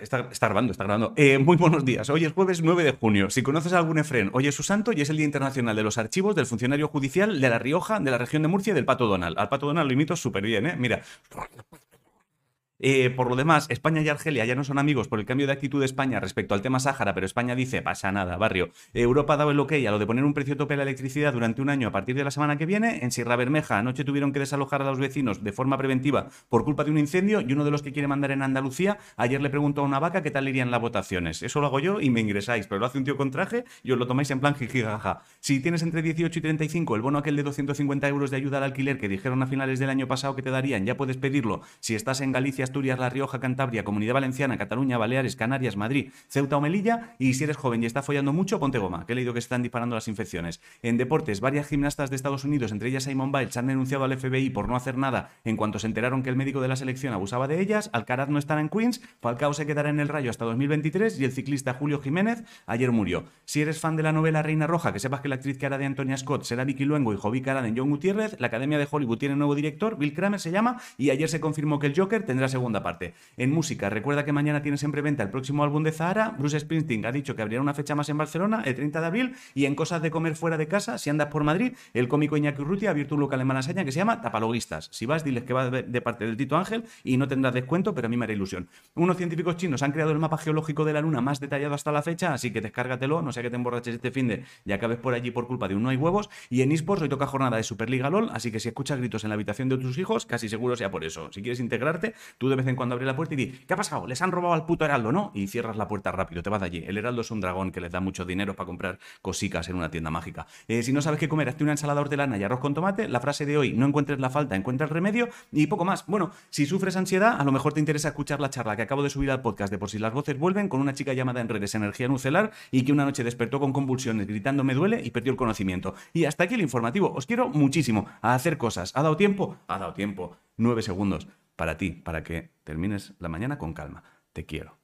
Está, está grabando, está grabando. Eh, muy buenos días. Hoy es jueves 9 de junio. Si conoces a algún Efren, hoy es su santo y es el Día Internacional de los Archivos del Funcionario Judicial de La Rioja, de la región de Murcia y del Pato Donald. Al Pato Donald lo imito súper bien, ¿eh? Mira. Eh, por lo demás, España y Argelia ya no son amigos por el cambio de actitud de España respecto al tema Sáhara, pero España dice, pasa nada, barrio. Europa ha dado el ok a lo de poner un precio tope a la electricidad durante un año a partir de la semana que viene. En Sierra Bermeja anoche tuvieron que desalojar a los vecinos de forma preventiva por culpa de un incendio y uno de los que quiere mandar en Andalucía, ayer le preguntó a una vaca qué tal irían las votaciones. Eso lo hago yo y me ingresáis, pero lo hace un tío con traje y os lo tomáis en plan jijijaja. Si tienes entre 18 y 35 el bono aquel de 250 euros de ayuda al alquiler que dijeron a finales del año pasado que te darían, ya puedes pedirlo. Si estás en Galicia, Asturias, La Rioja, Cantabria, Comunidad Valenciana, Cataluña, Baleares, Canarias, Madrid, Ceuta o Melilla. Y si eres joven y está follando mucho, ponte goma, que he leído que se están disparando las infecciones. En deportes, varias gimnastas de Estados Unidos, entre ellas Simon Biles, han denunciado al FBI por no hacer nada en cuanto se enteraron que el médico de la selección abusaba de ellas. Alcaraz no estará en Queens, Falcao se quedará en el Rayo hasta 2023 y el ciclista Julio Jiménez ayer murió. Si eres fan de la novela Reina Roja, que sepas que la actriz que hará de Antonia Scott será Vicky Luengo y Jovi Cara de John Gutiérrez, la Academia de Hollywood tiene nuevo director, Bill Kramer se llama, y ayer se confirmó que el Joker tendrá segunda parte. En música, recuerda que mañana tiene siempre venta el próximo álbum de Zahara. Bruce Springsteen ha dicho que habría una fecha más en Barcelona, el 30 de abril. Y en cosas de comer fuera de casa, si andas por Madrid, el cómico Iñaki Urrutia ha abierto un local en Malasaña que se llama Tapaloguistas. Si vas, diles que va de parte del Tito Ángel y no tendrás descuento, pero a mí me hará ilusión. Unos científicos chinos han creado el mapa geológico de la Luna más detallado hasta la fecha, así que descárgatelo, no sea que te emborraches este fin de y acabes por allí por culpa de un no hay huevos. Y en eSports hoy toca jornada de Superliga LOL, así que si escuchas gritos en la habitación de tus hijos, casi seguro sea por eso. Si quieres integrarte, tú de vez en cuando abre la puerta y di, ¿qué ha pasado? ¿Les han robado al puto heraldo, ¿no? Y cierras la puerta rápido, te vas de allí. El heraldo es un dragón que les da mucho dinero para comprar cosicas en una tienda mágica. Eh, si no sabes qué comer, hazte una ensalada hortelana y arroz con tomate. La frase de hoy, no encuentres la falta, encuentra el remedio y poco más. Bueno, si sufres ansiedad, a lo mejor te interesa escuchar la charla que acabo de subir al podcast de Por si las voces vuelven con una chica llamada en redes Energía Nucelar y que una noche despertó con convulsiones gritando me duele y perdió el conocimiento. Y hasta aquí el informativo. Os quiero muchísimo a hacer cosas. ¿Ha dado tiempo? Ha dado tiempo. Nueve segundos para ti, para que termines la mañana con calma. Te quiero.